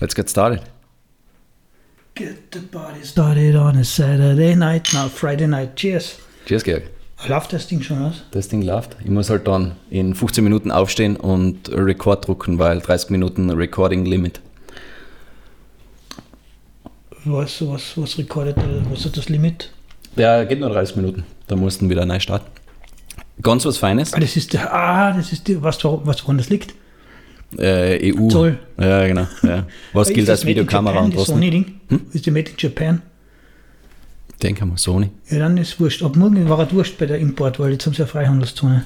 Let's get started. Get the party started on a Saturday night, now Friday night. Cheers. Cheers, Georg. Läuft das Ding schon aus? Das Ding läuft. Ich muss halt dann in 15 Minuten aufstehen und Record drucken, weil 30 Minuten Recording Limit. Was, was, was recordet, was ist das Limit? Ja, geht nur 30 Minuten. Da mussten wir wieder neu starten. Ganz was Feines. Ah, das ist der, ah, das ist die, was, was woran das liegt? Äh, EU. Zoll. Ja, genau. Ja. Was gilt als Videokamera und was nicht? Hm? Ist die Made in Japan? Denke mal, Sony. Ja, dann ist wurscht. Ab morgen war er wurscht bei der Import, weil jetzt haben sie eine Freihandelszone.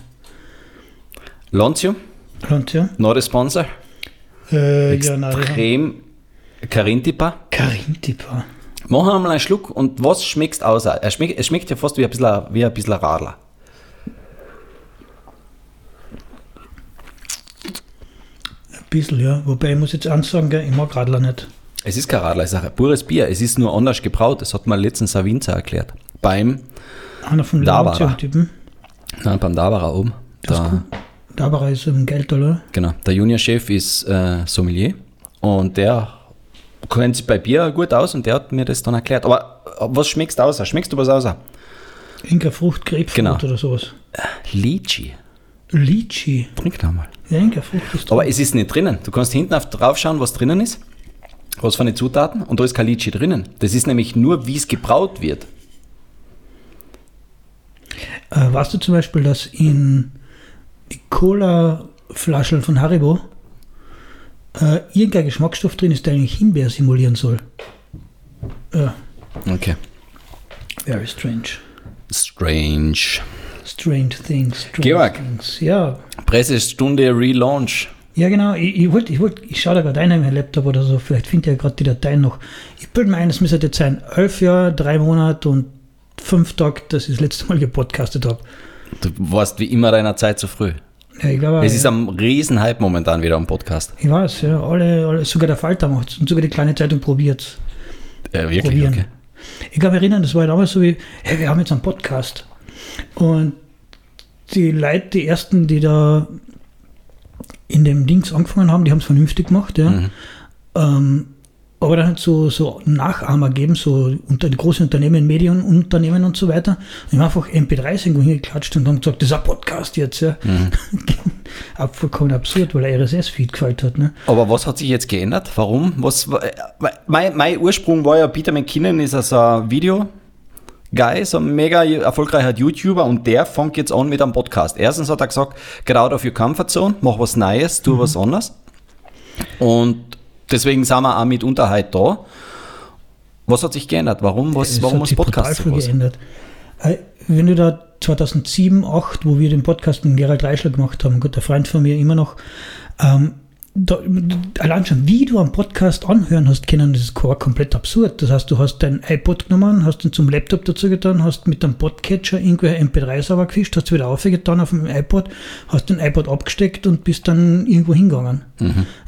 Und ja, not a sponsor. äh, ja, Extrem Carintipa. Karintipa. Machen wir mal einen Schluck und was schmeckt aus? Er schmeckt, es schmeckt ja fast wie ein bisschen, wie ein bisschen Radler. Bisschen, ja. Wobei ich muss jetzt eins sagen, gell, ich mag Radler nicht. Es ist kein Radler, es ist ein pures Bier. Es ist nur anders gebraut. Das hat mir letztens ein Winzer erklärt. Beim, Einer von den Da war er. Typen. nein, beim Dabara oben. Das ist Da, cool. Da war er ist im Geld, oder? genau, der Juniorchef ist äh, Sommelier und der kennt sich bei Bier gut aus und der hat mir das dann erklärt. Aber äh, was schmeckst du aus? Schmeckst du was aus? Inka Frucht, Grapefruit Genau. oder sowas. Litchi. Litchi. Trink da mal. Ja, Aber es ist nicht drinnen. Du kannst hinten auf, drauf schauen, was drinnen ist. Was für eine Zutaten. Und da ist kein Litchi drinnen. Das ist nämlich nur, wie es gebraut wird. Äh, weißt du zum Beispiel, dass in Cola-Flaschen von Haribo äh, irgendein Geschmacksstoff drin ist, der eigentlich Himbeer simulieren soll? Ja, Okay. very strange. Strange. Strange things. Strange Georg. Things. Ja. Pressestunde Relaunch. Ja, genau. Ich, ich, wollt, ich, wollt, ich schaue da gerade ein in meinen Laptop oder so. Vielleicht findet ihr ja gerade die Dateien noch. Ich bilde mir ein, es müsste jetzt sein: elf Jahre, drei Monate und fünf Tage, dass ich das letzte Mal gepodcastet habe. Du warst wie immer deiner Zeit zu früh. Ja, ich glaube, Es ist ja. am Riesenhype momentan wieder am Podcast. ich weiß, ja. Alle, alle, sogar der Falter macht und sogar die kleine Zeitung probiert Ja, wirklich, probieren. okay. Ich kann mich erinnern, das war damals so wie, hey, wir haben jetzt einen Podcast. Und die Leute, die ersten, die da in dem Dings angefangen haben, die haben es vernünftig gemacht, ja. Mhm. Ähm, aber dann hat so, so Nachahmer gegeben, so unter die großen Unternehmen, Medienunternehmen und so weiter. Und ich habe einfach MP3s irgendwo hingeklatscht und haben gesagt, das ist ein Podcast jetzt, ja. Mhm. Ab, vollkommen absurd, weil der RSS-Feed gefällt hat, ne? Aber was hat sich jetzt geändert? Warum? Was, wa- äh, mein, mein Ursprung war ja, Peter McKinnon ist also ein Video. Guy, so ein mega erfolgreicher YouTuber und der fängt jetzt an mit einem Podcast. Erstens hat er gesagt, get out of your comfort zone, mach was Neues, tu was anderes. Und deswegen sind wir auch mitunter heute da. Was hat sich geändert? Warum? Was, Es warum hat muss sich Podcast brutal viel geändert. Äh, Wenn du da 2007, 2008, wo wir den Podcast mit Gerald Reichler gemacht haben, ein guter Freund von mir immer noch, ähm, allein schon, wie du einen Podcast anhören hast können, das ist ko- komplett absurd. Das heißt, du hast dein iPod genommen, hast ihn zum Laptop dazu getan, hast mit dem Podcatcher irgendwelche MP3-Server gefischt, hast wieder aufgetan auf dem iPod, hast den iPod abgesteckt und bist dann irgendwo hingegangen.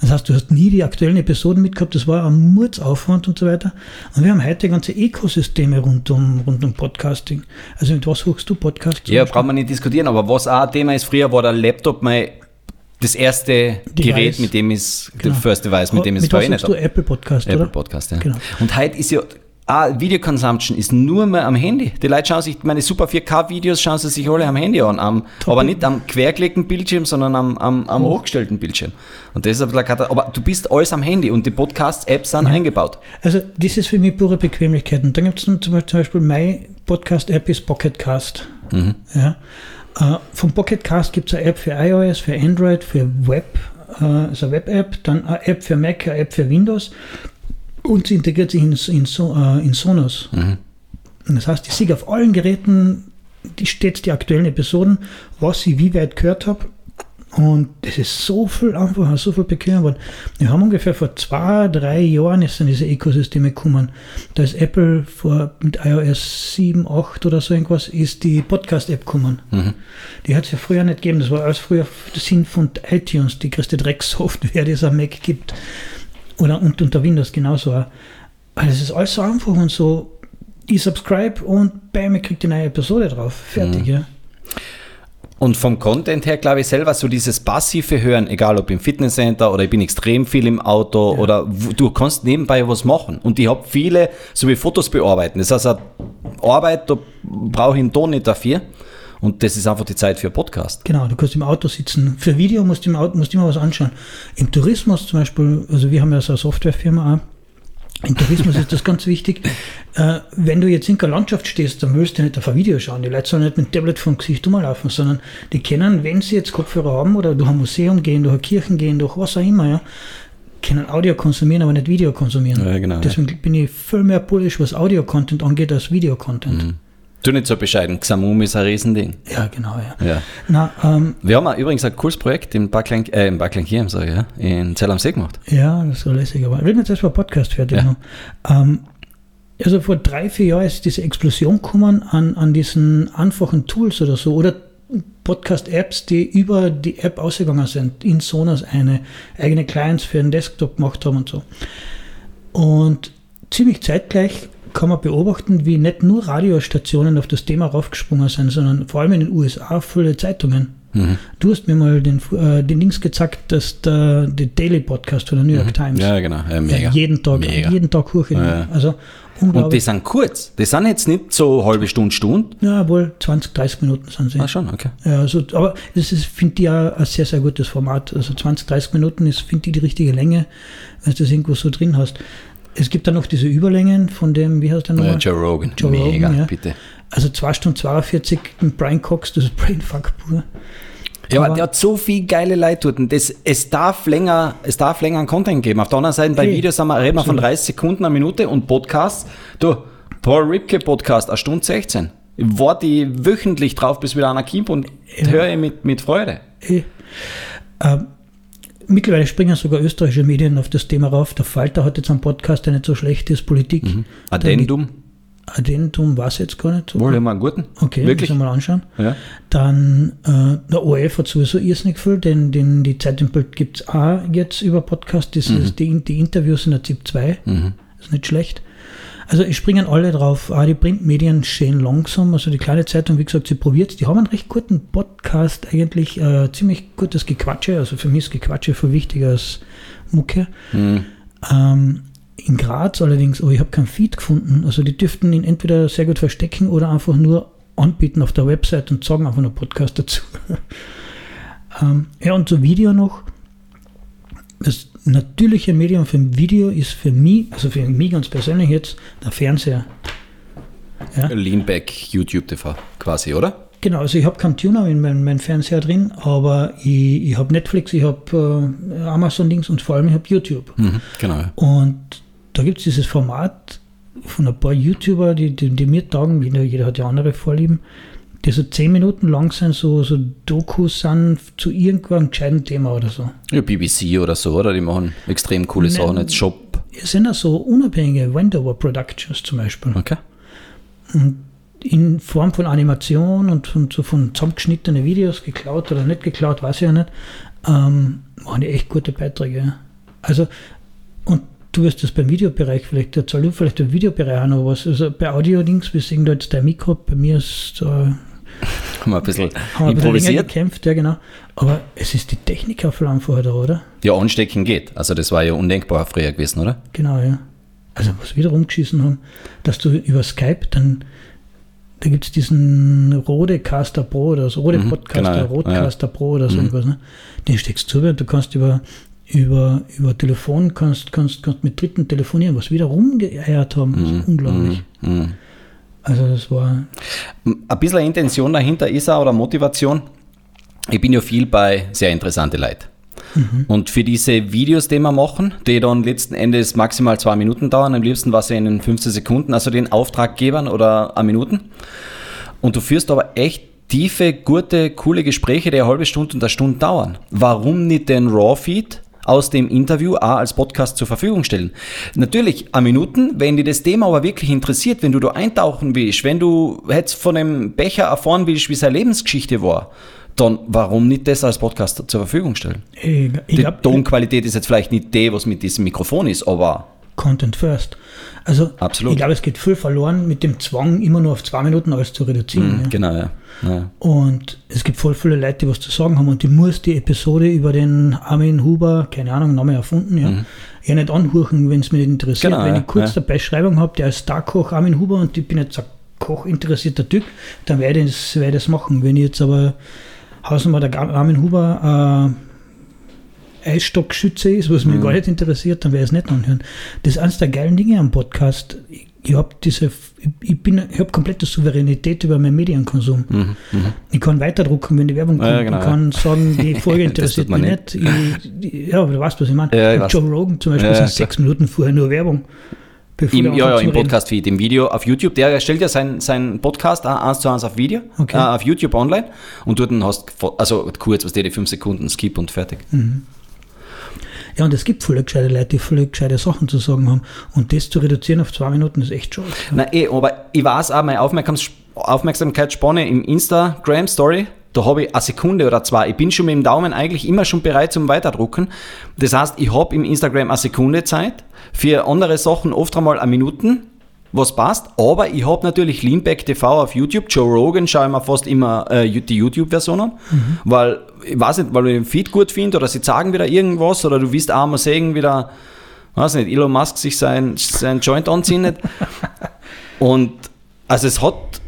Das heißt, du hast nie die aktuellen Episoden mitgehabt, das war ein Murdsaufwand und so weiter. Und wir haben heute ganze Ökosysteme rund um, rund um Podcasting. Also mit was suchst du Podcast? Ja, braucht man nicht diskutieren, aber was auch ein Thema ist, früher war der Laptop mein das erste Device. Gerät, mit dem ich, Genau. first device, mit dem ich es verwendet habe. Apple Podcast, Apple oder? Podcast, ja. Genau. Und heute ist ja, ah, Video Consumption ist nur mehr am Handy. Die Leute schauen sich, meine Super 4K-Videos schauen sie sich alle am Handy an, am, aber nicht am quergelegten Bildschirm, sondern am, am, am hochgestellten Bildschirm. Und das ist Katast- aber du bist alles am Handy und die Podcast-Apps sind eingebaut. Also das ist für mich pure Bequemlichkeit. Und dann gibt es zum Beispiel, zum Beispiel meine Podcast-App ist Pocketcast. Mhm. Ja. Äh, vom Pocketcast gibt es eine App für iOS, für Android, für Web, äh, eine Web-App, dann eine App für Mac, eine App für Windows und sie integriert sich in, in, so, äh, in Sonos. Mhm. Das heißt, ich sehe auf allen Geräten die stets die aktuellen Episoden, was ich wie weit gehört habe. Und es ist so viel einfacher, so viel bequemer geworden. Wir haben ungefähr vor zwei, drei Jahren ist dann diese Ökosysteme gekommen. Da ist Apple vor, mit iOS 7, 8 oder so irgendwas, ist die Podcast-App gekommen. Mhm. Die hat es ja früher nicht gegeben. Das war alles früher der Sinn von iTunes, die größte Drecksoftware, die es am Mac gibt. Oder und unter Windows genauso. auch. Also es ist alles so einfach und so. Ich subscribe und bam, ich krieg die neue Episode drauf. Fertig, Mhm. ja. Und vom Content her, glaube ich, selber so dieses passive Hören, egal ob im Fitnesscenter oder ich bin extrem viel im Auto oder w- du kannst nebenbei was machen. Und ich habe viele, so wie Fotos bearbeiten. Das heißt, eine Arbeit, da brauche ich einen Ton nicht dafür. Und das ist einfach die Zeit für einen Podcast. Genau, du kannst im Auto sitzen. Für Video musst du im Auto, musst du immer was anschauen. Im Tourismus zum Beispiel, also wir haben ja so eine Softwarefirma auch. Im Tourismus ist das ganz wichtig. Äh, wenn du jetzt in der Landschaft stehst, dann willst du nicht auf ein Video schauen. Die Leute sollen nicht mit dem Tablet vom Gesicht rumlaufen, sondern die können, wenn sie jetzt Kopfhörer haben oder durch ein Museum gehen, durch eine Kirchen gehen, durch was auch immer, ja, können Audio konsumieren, aber nicht Video konsumieren. Ja, genau, Deswegen bin ich viel mehr bullish, was Audio-Content angeht, als Video-Content. Tu nicht so bescheiden. Xamum ist ein Riesending. Ja, genau, ja. Ja. Na, ähm, Wir haben übrigens ein cooles Projekt in Backlang, äh, in Backlang sag ich, ja, in Zell am See gemacht. Ja, das war lässig. Aber reden wir jetzt erstmal Podcast fertig. Ja. noch. Ähm, also vor drei, vier Jahren ist diese Explosion gekommen an, an diesen einfachen Tools oder so oder Podcast-Apps, die über die App ausgegangen sind. In Sonos eine eigene Clients für den Desktop gemacht haben und so. Und ziemlich zeitgleich kann man beobachten, wie nicht nur Radiostationen auf das Thema raufgesprungen sind, sondern vor allem in den USA viele Zeitungen. Mhm. Du hast mir mal den, äh, den Links gezeigt, dass der, der Daily Podcast von der New York Times Mhm. Ja, genau. Ja, mega. ja, jeden Tag, Mega. jeden Tag hoch. Ja. Also Und die sind kurz. Die sind jetzt nicht so halbe Stunde, Stunde. ja, wohl 20, 30 Minuten sind sie. Ah, schon, okay. Ja, also, aber das ist, finde ich, ja ein sehr, sehr gutes Format. Also 20, 30 Minuten ist, finde ich, die richtige Länge, wenn du das irgendwo so drin hast. Es gibt dann noch diese Überlängen von dem, wie heißt der Ja, nochmal? Joe Rogan. Joe mega, Rogan, ja. bitte. Also 2 Stunden 42 mit Brian Cox, das ist Brainfuck pur. Ja, aber der hat so viel geile Das, es, darf länger, es darf länger einen Content geben. Auf der anderen Seite, bei Hey, Videos haben wir, reden wir von 30 Sekunden, eine Minute und Podcasts. Du, Paul Ripke Podcast, eine Stunde 16. Ich warte ich wöchentlich drauf, bis wieder einer kommt und Ja. höre ich mit, mit Freude. Eh. Ähm, mittlerweile springen sogar österreichische Medien auf das Thema rauf. Der Falter hat jetzt einen Podcast, der nicht so schlecht ist, Politik. Mhm. Addendum, Addendum war es jetzt gar nicht so. wohl immer einen guten. Okay, Wirklich? müssen wir mal anschauen. Ja. Dann äh, der ORF hat sowieso irrsinnig viel, denn den, die Zeit im Bild gibt es auch jetzt über Podcast. Das ist die, die Interviews in der ZIP 2. Mhm. Ist nicht schlecht. Also es springen alle drauf. Auch die Printmedien stehen langsam. Also die kleine Zeitung, wie gesagt, sie probiert Die haben einen recht guten Podcast, eigentlich äh, ziemlich gutes Gequatsche. Also für mich ist Gequatsche viel wichtiger als Mucke. Mhm. Ähm, in Graz allerdings, aber ich habe keinen Feed gefunden. Also die dürften ihn entweder sehr gut verstecken oder einfach nur anbieten auf der Website und sagen einfach nur Podcast dazu. ähm, ja, und so Video noch. Das natürliche Medium für ein Video ist für mich, also für mich ganz persönlich jetzt, der Fernseher. Ja. Leanback YouTube TV quasi, oder? Genau, also ich habe keinen Tuner in meinem mein Fernseher drin, aber ich, ich habe Netflix, ich habe äh, Amazon-Dings und vor allem ich habe YouTube. Mhm. Genau. Und da gibt es dieses Format von ein paar YouTuber, die, die, die mir taugen, jeder, jeder hat ja andere Vorlieben, die so zehn Minuten lang sind, so, so Dokus sind zu irgendeinem gescheiten Thema oder so. Ja, BBC oder so, oder? Die machen extrem coole Nein. Sachen. Jetzt Shop. Es sind auch so unabhängige Wendover Productions zum Beispiel. Okay. in Form von Animation und von, so von zusammengeschnittene Videos, geklaut oder nicht geklaut, weiß ich ja nicht, ähm, machen die echt gute Beiträge. Also, und du wirst das beim Videobereich vielleicht, erzähl du vielleicht im Videobereich auch noch was. Also bei Audio-Dings, wir sehen da jetzt dein Mikro, bei mir ist äh, haben Haben wir ein bisschen wir ein bisschen improvisiert. gekämpft, ja genau. Aber es ist die Technik auf da, oder? Ja, anstecken geht. Also das war ja undenkbar früher gewesen, oder? Genau, ja. Also was wir da rumgeschissen haben, dass du über Skype dann, da gibt es diesen Rode Caster Pro oder so, Rode Mhm, Podcaster, genau, ja. Rodecaster Pro oder so Mhm. irgendwas, ne? Den steckst du und du kannst über, über, über Telefon, kannst, kannst, kannst mit Dritten telefonieren, was wir da rumgeeiert haben, ist unglaublich. Mhm. Mhm. Also das war, Ein bisschen Intention dahinter ist auch, oder Motivation. Ich bin ja viel bei sehr interessante Leute. Und für diese Videos, die wir machen, die dann letzten Endes maximal zwei Minuten dauern, am liebsten was in 15 Sekunden, also den Auftraggebern oder eine Minuten. Und du führst aber echt tiefe, gute, coole Gespräche, die eine halbe Stunde und eine Stunde dauern. Warum nicht den Raw-Feed aus dem Interview auch als Podcast zur Verfügung stellen? Natürlich, eine Minuten, wenn dir das Thema aber wirklich interessiert, wenn du da eintauchen willst, wenn du jetzt von dem Becher erfahren willst, wie seine Lebensgeschichte war, dann warum nicht das als Podcast zur Verfügung stellen? ich, ich Die glaube, Tonqualität ist jetzt vielleicht nicht die, was mit diesem Mikrofon ist, aber Content first. Also Absolut. ich glaube, es geht viel verloren mit dem Zwang, immer nur auf zwei Minuten alles zu reduzieren. Mhm, ja. Genau, ja. ja. Und es gibt voll viele Leute, die was zu sagen haben. Und die muss die Episode über den Armin Huber, keine Ahnung, Name erfunden, ja, ja nicht anhören, wenn es mich nicht interessiert. Genau, wenn ich kurz ja. dabei Beschreibung habe, der ist Starkoch Armin Huber und ich bin jetzt ein Koch-interessierter Typ, dann werde ich, das, werde ich das machen. Wenn ich jetzt aber Hausnummer der Armin Huber äh, Eisstockschütze ist, was Mhm. mich gar nicht interessiert, dann werde ich es nicht anhören. Das ist eines der geilen Dinge am Podcast. Ich, ich habe diese, ich, ich bin, ich habe komplette Souveränität über meinen Medienkonsum. Ich kann weiterdrucken, wenn die Werbung kommt. Mhm, Ja, genau, ich kann sagen, die Folge interessiert mich nicht. Ich, ich, ja, du weißt, was ich meine. Ja. Joe Rogan zum Beispiel Ja, sind sechs Minuten vorher nur Werbung. Bevor Im, ja, ja, im. Podcast-Feed, im Video auf YouTube. Der stellt ja seinen sein Podcast eins zu eins auf Video, Okay. äh, auf YouTube online. Und dort hast du, also kurz, was die, die fünf Sekunden Skip und fertig. Ja, und es gibt viele gescheite Leute, die viele gescheite Sachen zu sagen haben. Und das zu reduzieren auf zwei Minuten ist echt schade. Na eh, aber ich weiß auch, meine Aufmerksamkeitsspanne im Instagram-Story, da habe ich eine Sekunde oder zwei. Ich bin schon mit dem Daumen eigentlich immer schon bereit zum Weiterdrucken. Das heißt, ich habe im Instagram eine Sekunde Zeit, für andere Sachen oft einmal eine Minuten, was passt. Aber ich habe natürlich Leanback TV auf YouTube. Joe Rogan schaue ich mir fast immer äh, die YouTube-Version an, weil ich weiß nicht, weil ich den Feed gut finde oder sie sagen wieder irgendwas oder du willst auch mal sehen, wieder, weiß nicht, Elon Musk sich sein, sein Joint anzündet. Und also es hat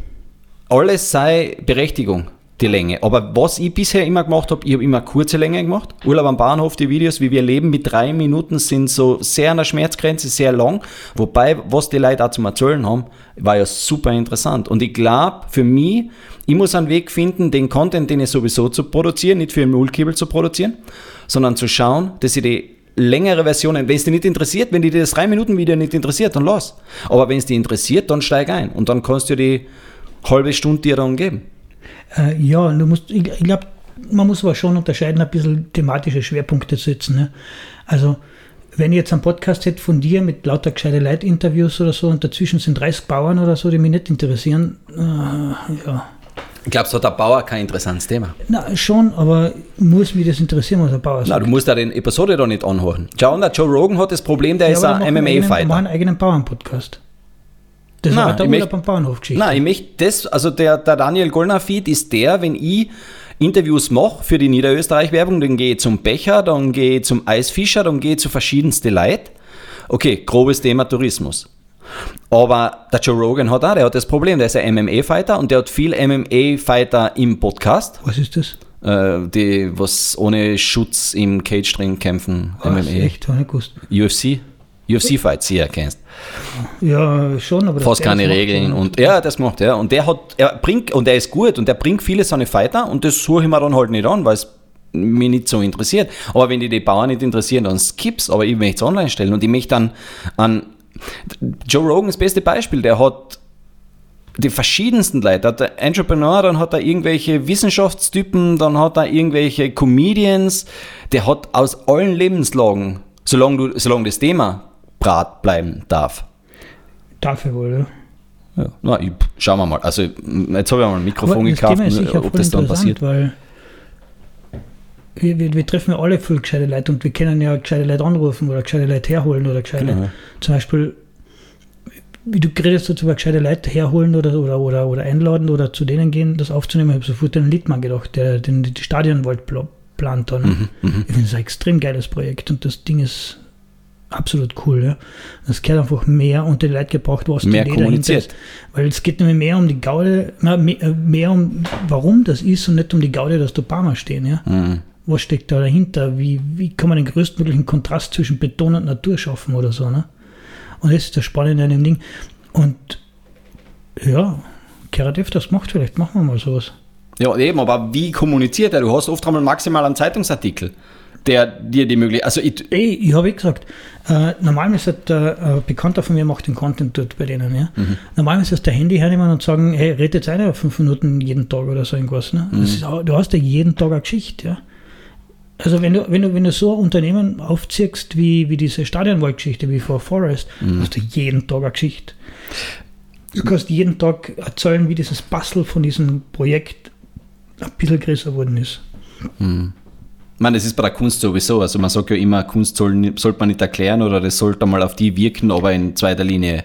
alles seine Berechtigung, die Länge. Aber was ich bisher immer gemacht habe, ich habe immer kurze Länge gemacht. Urlaub am Bahnhof, die Videos, wie wir leben mit drei Minuten, sind so sehr an der Schmerzgrenze, sehr lang. Wobei, was die Leute auch zum Erzählen haben, war ja super interessant. Und ich glaube, für mich, ich muss einen Weg finden, den Content, den ich sowieso zu produzieren, nicht für einen Nullkibel zu produzieren, sondern zu schauen, dass ich die längere Versionen, wenn es dich nicht interessiert, wenn dich das 3-Minuten-Video nicht interessiert, dann lass. Aber wenn es dich interessiert, dann steig ein. Und dann kannst du die halbe Stunde dir dann geben. Äh, ja, du musst, ich, ich glaube, man muss aber schon unterscheiden, ein bisschen thematische Schwerpunkte setzen. Ne? Also, wenn ich jetzt einen Podcast hätte von dir mit lauter gescheite Leitinterviews oder so und dazwischen sind 30 Bauern oder so, die mich nicht interessieren, äh, ja. Ich glaube, so hat der Bauer kein interessantes Thema. Na, schon, aber muss mich das interessieren, was der Bauer Na, sagt. du musst da den Episode da nicht anhören. Schau, der Joe Rogan hat das Problem, der Ja, ist ein MMA-Fighter. einen eigenen Bauernpodcast. Das Nein, ist der Urlaub am Bahnhof-Geschichte. Nein, ich möchte das, also der, der Daniel Gollner-Feed ist der, wenn ich Interviews mache für die Niederösterreich-Werbung, dann gehe ich zum Becher, dann gehe ich zum Eisfischer, dann gehe ich zu verschiedensten Leuten. Okay, grobes Thema Tourismus. Aber der Joe Rogan hat auch, der hat das Problem, der ist ein MMA-Fighter und der hat viel MMA-Fighter im Podcast, Was ist das? äh, die was ohne Schutz im Cage-Ring kämpfen, Was, MMA. echt, ich gewusst. UFC? UFC-Fights, sicher kennst. Ja, schon, aber... Fast keine Regeln und ja, das macht er. Und der hat, er bringt, und er ist gut und er bringt viele seine Fighter und das suche ich mir dann halt nicht an, weil es mich nicht so interessiert. Aber wenn die die Bauern nicht interessieren, dann skips, aber ich möchte es online stellen und ich möchte dann an Joe Rogan das beste Beispiel, der hat die verschiedensten Leute. Hat der Entrepreneur, dann hat er irgendwelche Wissenschaftstypen, dann hat er irgendwelche Comedians. Der hat aus allen Lebenslagen, solange, du, solange das Thema brat bleiben darf. Dafür wohl, ja. Ja, na, ich, schauen wir mal. Also, jetzt habe ich mal ein Mikrofon gekauft, ob das dann passiert. Weil wir, wir, wir treffen ja alle viel gescheite Leute und wir können ja gescheite Leute anrufen oder gescheite Leute herholen oder gescheite Genau. Zum Beispiel, wie du redest dazu über gescheite Leute herholen oder, oder, oder, oder einladen oder zu denen gehen, das aufzunehmen. Ich habe sofort an den Liedmann gedacht, der den die Stadionwald pl- plant dann. Mhm, Ich finde es ein extrem geiles Projekt und das Ding ist absolut cool. Ja. Es gehört einfach mehr unter die Leute gebracht, was Mehr die kommuniziert. Weil es geht nämlich mehr um die Gaude, na, mehr, äh, mehr um warum das ist und nicht um die Gaude, dass da Baumer stehen. Ja. Mhm. Was steckt da dahinter? Wie, wie kann man den größtmöglichen Kontrast zwischen Beton und Natur schaffen oder so? Ne? Und das ist das Spannende an dem Ding. Und ja, F. das macht vielleicht, machen wir mal sowas. Ja, eben, aber wie kommuniziert er? Du hast oft einmal maximal einen Zeitungsartikel, der dir die Möglichkeit. Also, ich, Ey, ich habe eh gesagt, äh, normalerweise hat der äh, Bekannter von mir macht den Content dort bei denen. Ja? Normalerweise ist der Handy hernehmen und sagen, hey, red jetzt eine auf fünf Minuten jeden Tag oder so irgendwas. Ne? Das ist, du hast ja jeden Tag eine Geschichte. Ja? Also wenn du, wenn du, wenn du so ein Unternehmen aufziehst wie, wie diese Stadionwaldgeschichte, wie vor Forest, hast du jeden Tag eine Geschichte. Du kannst jeden Tag erzählen, wie dieses Bastel von diesem Projekt ein bisschen größer geworden ist. Ich meine, das ist bei der Kunst sowieso. Also man sagt ja immer, Kunst soll, sollte man nicht erklären oder das sollte mal auf die wirken, aber in zweiter Linie.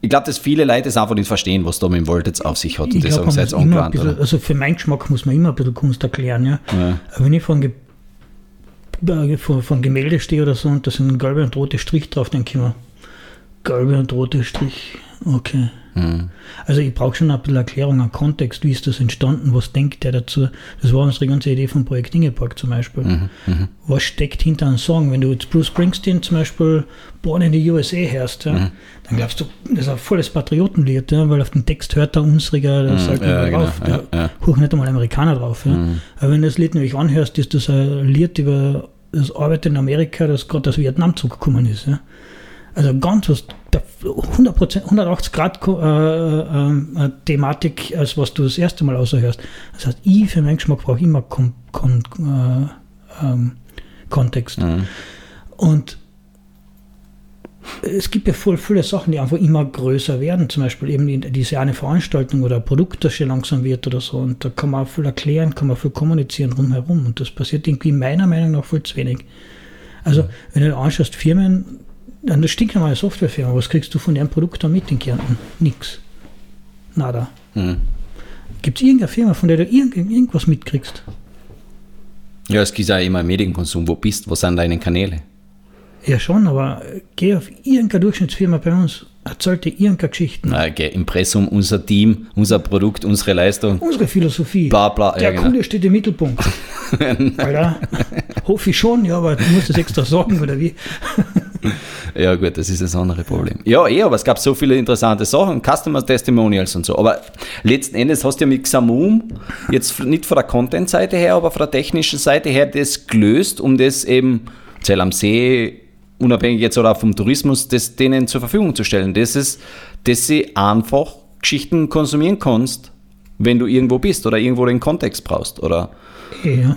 Ich glaube, dass viele Leute es einfach nicht verstehen, was da mit dem Volt jetzt auf sich hat. Und Ich glaub, sagen, ein ungewandt. bisschen, also für meinen Geschmack muss man immer ein bisschen Kunst erklären, ja. Ja. Aber wenn ich von, Ge äh, von, von Gemälde stehe oder so und da sind gelbe und rote Strich drauf, denke ich mir, gelbe und rote Strich, okay. Mhm. Also ich brauche schon ein bisschen Erklärung, einen Kontext, wie ist das entstanden, was denkt der dazu. Das war unsere ganze Idee vom Projekt Ingeborg zum Beispiel. Mhm. Was steckt hinter einem Song? Wenn du jetzt Bruce Springsteen zum Beispiel Born in the USA hörst, ja, Mhm. dann glaubst du, das ist ein volles Patriotenlied, ja, weil auf den Text hört der unsriger, da Mhm, sagt ja, man drauf, genau, da ja, ja. hoch nicht einmal Amerikaner drauf. Ja. Mhm. Aber wenn du das Lied nämlich anhörst, ist das ein Lied über das Arbeit in Amerika, das gerade aus Vietnam zurückgekommen ist. Ja. Also ganz was, der 100%, 180 Grad äh, äh, äh, Thematik, als was du das erste Mal außerhörst. Das heißt, ich für meinen Geschmack brauche immer Kon Kon äh, ähm, Kontext. Mhm. Und es gibt ja voll viele Sachen, die einfach immer größer werden. Zum Beispiel eben die- diese eine Veranstaltung oder ein Produkt, das schon langsam wird oder so. Und da kann man auch viel erklären, kann man viel kommunizieren drumherum. Und das passiert irgendwie meiner Meinung nach viel zu wenig. Also, wenn du anschaust, Firmen, eine stinknormale Softwarefirma, was kriegst du von deren Produkt da mit in Kärnten? Nix. Nada. Mhm. Gibt es irgendeine Firma, von der du irgend, irgendwas mitkriegst? Ja, es gibt ja immer Medienkonsum. Wo bist Wo sind deine Kanäle? Ja, schon, aber äh, geh auf irgendeine Durchschnittsfirma bei uns, erzähl dir irgendeine Geschichten. Na, okay, Impressum, unser Team, unser Produkt, unsere Leistung. Unsere Philosophie. Bla, bla, Der ja, genau. Kunde steht im Mittelpunkt. Alter, hoffe ich schon, ja, aber du musst das extra sagen, oder wie? Ja, gut, das ist das andere Problem. Ja, eh, aber es gab so viele interessante Sachen, Customer Testimonials und so. Aber letzten Endes hast du ja mit Xamum jetzt nicht von der Content-Seite her, aber von der technischen Seite her das gelöst, um das eben Zell am See, unabhängig jetzt oder auch vom Tourismus, das denen zur Verfügung zu stellen. Das ist, dass sie einfach Geschichten konsumieren kannst, wenn du irgendwo bist oder irgendwo den Kontext brauchst. Oder Ja.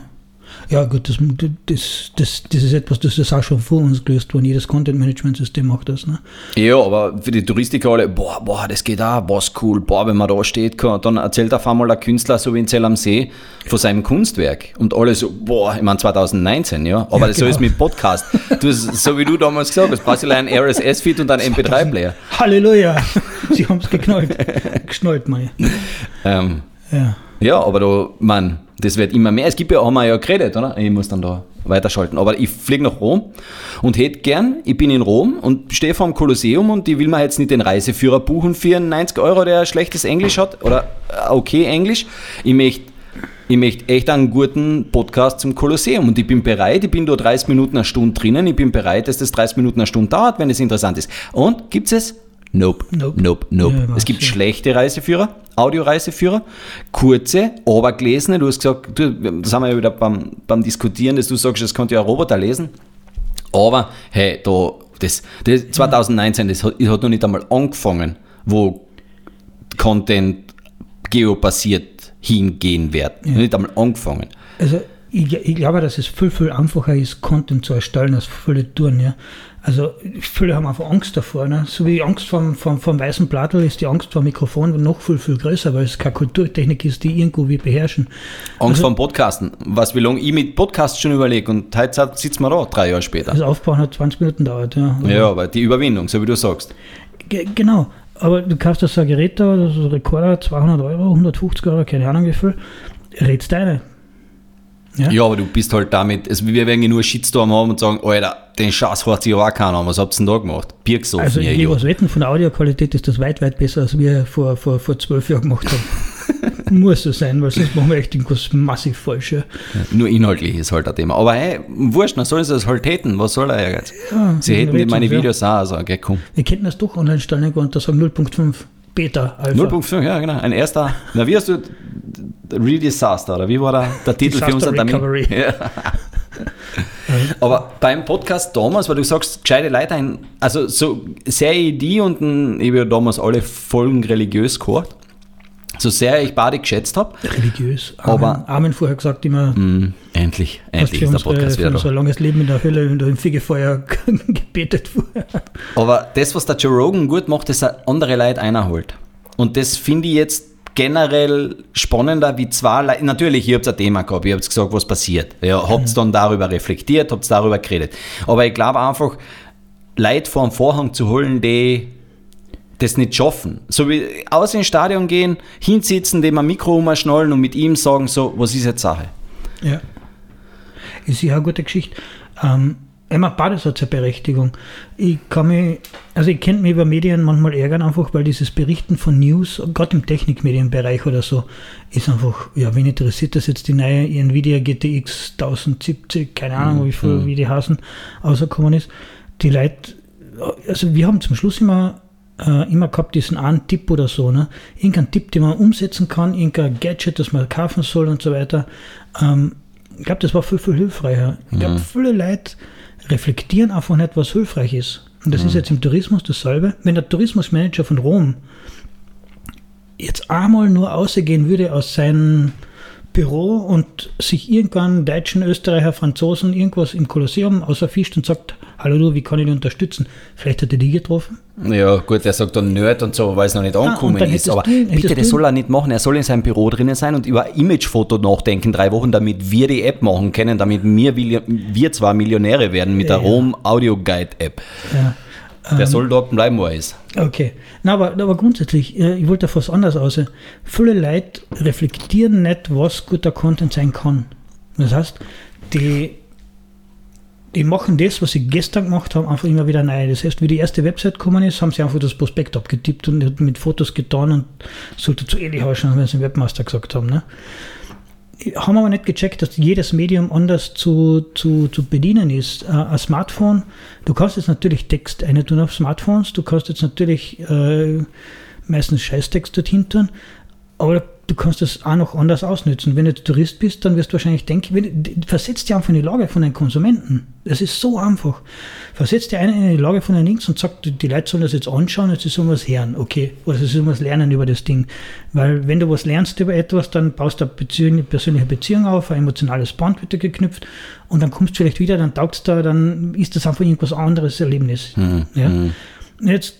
Ja, gut, das, das, das, das ist etwas, das ist auch schon vor uns gelöst worden. Jedes Content-Management-System macht das. Ne? Ja, aber für die Touristiker alle, boah, boah, das geht auch, was cool, boah, wenn man da steht, kann, dann erzählt auf einmal der Künstler, so wie in Zell am See, von seinem Kunstwerk. Und alle so, boah, ich meine 2019, ja, aber Ja, das so genau. ist mit Podcast. Du, so wie du damals gesagt hast, brauchst du einen RSS-Feed und einen MP3-Player. Halleluja! Sie haben es geknallt. Geschnallt, meine. Ähm, Ja. ja, aber da, man, das wird immer mehr. Es gibt ja, haben wir ja geredet, oder? Ich muss dann da weiterschalten. Aber ich fliege nach Rom und hätte gern, ich bin in Rom und stehe vor dem Kolosseum und ich will mir jetzt nicht den Reiseführer buchen für 90 Euro, der schlechtes Englisch hat oder äh, okay Englisch. Ich möchte ich möchte echt einen guten Podcast zum Kolosseum und ich bin bereit, ich bin da 30 Minuten eine Stunde drinnen, ich bin bereit, dass das 30 Minuten eine Stunde dauert, wenn es interessant ist. Und gibt es? Nope, Nope. nope, nope. Ja, es gibt ja. schlechte Reiseführer, Audioreiseführer, kurze, aber gelesene. Du hast gesagt, du, das haben wir ja wieder beim, beim Diskutieren, dass du sagst, das konnte ja ein Roboter lesen. Aber hey, da, das, das 2019, das hat, hat noch nicht einmal angefangen, wo Content geobasiert hingehen wird. Noch Nicht einmal angefangen. Also ich, ich glaube, dass es viel, viel einfacher ist, Content zu erstellen, als viele tun. Ja. Also viele haben einfach Angst davor. Ne? So wie Angst vom, vom, vom weißen Plattel ist die Angst vor Mikrofon noch viel, viel größer, weil es keine Kulturtechnik ist, die irgendwo wir beherrschen. Angst vor dem Podcasten. Was, wie lange ich mit Podcasts schon überlege und heute sitzen wir da, drei Jahre später. Das Aufbauen hat 20 Minuten dauert. Ja. Ja, aber die Überwindung, so wie du sagst. Ge- Genau, aber du kaufst da so ein Gerät da, das ist ein Rekorder, 200 Euro, 150 Euro, keine Ahnung wie viel, redst deine. Ja? Ja, aber du bist halt damit, also wir werden ja nur Shitstorm haben und sagen, Alter, den Scheiß hat sich auch keiner an, was habt ihr denn da gemacht? Bier gesoffen, Also ja, ich ja. was wetten, von der Audioqualität ist das weit, weit besser, als wir vor, vor, vor zwölf Jahren gemacht haben. Muss so sein, weil sonst machen wir echt irgendwas massiv falsch. Ja. Nur inhaltlich ist halt ein Thema. Aber hey, wurscht, dann sollen sie das halt hätten. Was soll er jetzt? Ja, sie hätten reden meine ja. Videos auch, also, okay, komm. Wir könnten das doch online stellen und da sagen 0.5 Beta, Alpha. 0.5, ja, genau. Ein erster, na, wie hast du, Redisaster, oder wie war der, der Titel für Disaster unser Termin? Recovery. Ja. Aber beim Podcast damals, weil du sagst, gescheite Leute, ein, also so sehr ich die und ein, ich habe ja damals alle Folgen religiös gehört, so sehr ich beide geschätzt habe, Religiös. Amen. Aber- Amen vorher gesagt immer, mm, endlich, endlich ist der unsere, Podcast für wieder unser da. langes Leben in der Hölle und im Fegefeuer gebetet vorher. Aber das, was der Joe Rogan gut macht, ist, dass er andere Leute einholt. Und das finde ich jetzt generell spannender, wie zwei Leute, natürlich, ihr habt ein Thema gehabt, ihr habt gesagt, was passiert. Ja, habt mhm. dann darüber reflektiert, habt darüber geredet. Aber ich glaube einfach, Leute vor dem Vorhang zu holen, die das nicht schaffen. So wie aus ins Stadion gehen, hinsitzen, dem ein Mikro umschnallen und mit ihm sagen, so, was ist jetzt Sache? Ja. Ist ja eine gute Geschichte. Ähm, Emma beides hat seine Berechtigung. Ich kann mich, also ich könnte mich über Medien manchmal ärgern, einfach weil dieses Berichten von News, gerade im Technikmedienbereich oder so, ist einfach, ja, wen interessiert das jetzt die neue Nvidia GTX 1070, keine Ahnung, mhm. wie, viel, mhm. wie die heißen, rausgekommen ist. Die Leute, also wir haben zum Schluss immer äh, immer gehabt, diesen einen Tipp oder so, ne? Irgendein Tipp, den man umsetzen kann, irgendein Gadget, das man kaufen soll und so weiter. Ähm, ich glaube, das war viel, viel hilfreicher. Ich glaube, mhm. viele Leute reflektieren einfach nicht, was hilfreich ist. Und das mhm. ist jetzt im Tourismus dasselbe. Wenn der Tourismusmanager von Rom jetzt einmal nur ausgehen würde aus seinem Büro und sich irgendwann Deutschen, Österreicher, Franzosen irgendwas im Kolosseum außerfischt und sagt, hallo du, wie kann ich dich unterstützen? Vielleicht hat er die getroffen. Ja, gut, er sagt dann Nerd und so, weil es noch nicht ah, angekommen ah, ist. Aber du, bitte, das soll er nicht machen. Er soll in seinem Büro drinnen sein und über Imagefoto nachdenken, drei Wochen, damit wir die App machen können, damit wir, wir zwar Millionäre werden mit der ja. Rom Audio Guide App. Ja. Der ähm, soll dort bleiben, wo er ist. Okay. Na, aber, aber grundsätzlich, äh, ich wollte da fast anders aus. Viele Leute reflektieren nicht, was guter Content sein kann. Das heißt, die, die machen das, was sie gestern gemacht haben, einfach immer wieder neu. Das heißt, wie die erste Website gekommen ist, haben sie einfach das Prospekt abgetippt und mit Fotos getan und sollte zu ähnlich ausschauen, wenn sie im Webmaster gesagt haben. Ne? haben aber nicht gecheckt, dass jedes Medium anders zu, zu, zu bedienen ist. Äh, ein Smartphone, du kannst jetzt natürlich Text eine tun auf Smartphones, du kannst jetzt natürlich äh, meistens Scheißtext dorthin tun, aber du kannst das auch noch anders ausnutzen. Wenn du Tourist bist, dann wirst du wahrscheinlich denken, wenn, versetzt dich einfach in die Lage von den Konsumenten. Das ist so einfach. Versetzt dir einen in die Lage von den Links und sagt, die Leute sollen das jetzt anschauen, jetzt ist was hören. Okay, also ist was lernen über das Ding. Weil wenn du was lernst über etwas, dann baust du eine persönliche Beziehung auf, ein emotionales Band wird dir geknüpft und dann kommst du vielleicht wieder, dann taugt es da, dann ist das einfach irgendwas anderes Erlebnis. Mhm. Ja? Mhm. Jetzt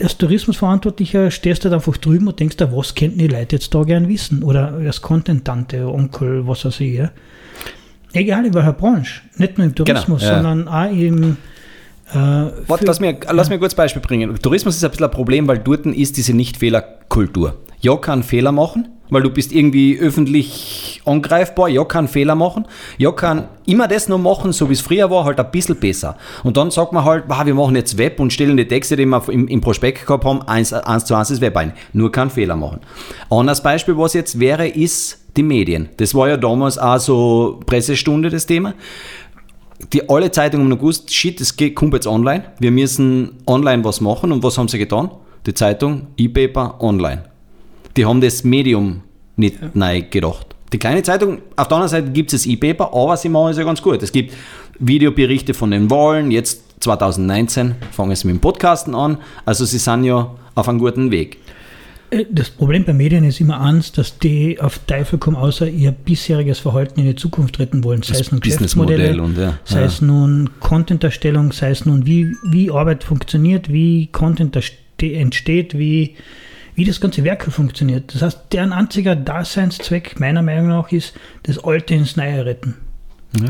als Tourismusverantwortlicher stehst du halt einfach drüben und denkst, was könnten die Leute jetzt da gern wissen? Oder als Content-Tante, Onkel, was weiß ich. Ja? Egal in welcher Branche. Nicht nur im genau, Tourismus, genau, ja. sondern auch im. Äh, Warte, lass mir, lass mir kurz ein Beispiel bringen. Tourismus ist ein bisschen ein Problem, weil dort ist diese Nicht-Fehler-Kultur. Ja, kann Fehler machen, weil du bist irgendwie öffentlich angreifbar, ja, kann Fehler machen, ja, kann immer das noch machen, so wie es früher war, halt ein bisschen besser. Und dann sagt man halt, wow, wir machen jetzt Web und stellen die Texte, die wir im, im Prospekt gehabt haben, eins, eins zu eins das Web ein. Nur kann Fehler machen. Anderes Beispiel, was jetzt wäre, ist die Medien. Das war ja damals auch so Pressestunde, das Thema. Die alle Zeitungen haben gewusst, shit, es kommt jetzt online. Wir müssen online was machen. Und was haben sie getan? Die Zeitung, E-Paper, online die haben das Medium nicht ja. neu gedacht. Die kleine Zeitung, auf der anderen Seite gibt es das E-Paper, aber sie machen es ja ganz gut. Es gibt Videoberichte von den Wahlen, jetzt 2019 fangen sie mit dem Podcasten an, also sie sind ja auf einem guten Weg. Äh, das Problem bei Medien ist immer eins, dass die auf Teufel kommen, außer ihr bisheriges Verhalten in die Zukunft retten wollen. Sei das es nun Geschäftsmodelle, und, ja. sei ja. es nun Content-Erstellung, sei es nun, wie, wie Arbeit funktioniert, wie Content entsteht, wie wie das ganze Werk funktioniert. Das heißt, deren einziger Daseinszweck meiner Meinung nach ist, das Alte ins Neue retten. Ja.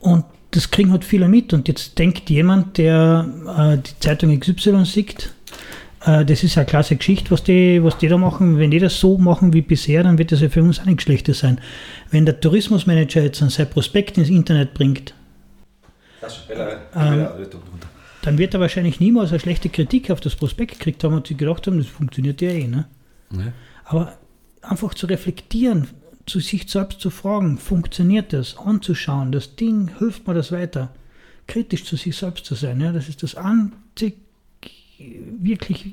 Und das kriegen halt viele mit. Und jetzt denkt jemand, der äh, die Zeitung XY sieht, äh, das ist eine klasse Geschichte, was die, was die da machen. Wenn die das so machen wie bisher, dann wird das ja für uns auch nichts Schlechtes sein. Wenn der Tourismusmanager jetzt sein Prospekt ins Internet bringt, das ist ähm, dann wird er wahrscheinlich niemals eine schlechte Kritik auf das Prospekt gekriegt haben und sie gedacht haben, das funktioniert ja eh. Ne? Ja. Aber einfach zu reflektieren, zu sich selbst zu fragen, funktioniert das, anzuschauen, das Ding, hilft mir das weiter, kritisch zu sich selbst zu sein, ja? das ist das einzig wirklich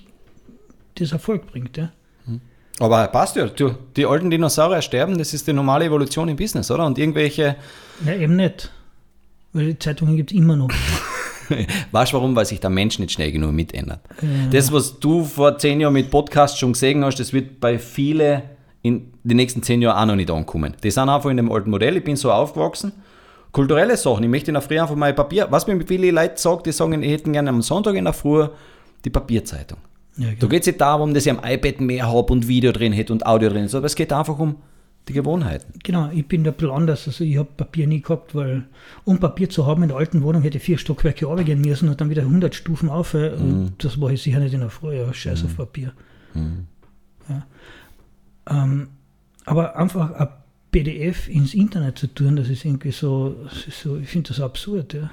das Erfolg bringt. Ja? Hm. Aber passt ja, du, die alten Dinosaurier sterben, das ist die normale Evolution im Business, oder? Und irgendwelche. Ja, eben nicht. Weil die Zeitungen gibt es immer noch. weißt du warum? Weil sich der Mensch nicht schnell genug mitändert. Ja. Das, was du vor zehn Jahren mit Podcast schon gesehen hast, das wird bei vielen in den nächsten zehn Jahren auch noch nicht ankommen. Die sind einfach in dem alten Modell. Ich bin so aufgewachsen. Kulturelle Sachen. Ich möchte in der Früh einfach mal Papier. Was mir viele Leute sagen, die sagen, ich hätten gerne am Sonntag in der Früh die Papierzeitung. Ja, Da genau. geht es nicht darum, dass ich am iPad mehr habe und Video drin hätte und Audio drin aber es geht einfach um die Gewohnheiten. genau, ich bin da ein bisschen anders. Also ich habe Papier nie gehabt, weil um Papier zu haben in der alten Wohnung hätte ich vier Stockwerke runtergehen müssen und dann wieder 100 Stufen auf. äh, Mhm. Und das war ich sicher nicht in der Früh. Ja, scheiß auf Papier. Ja. Ähm, aber einfach ein PDF ins Internet zu tun, das ist irgendwie so, ist so ich finde das absurd. Ja.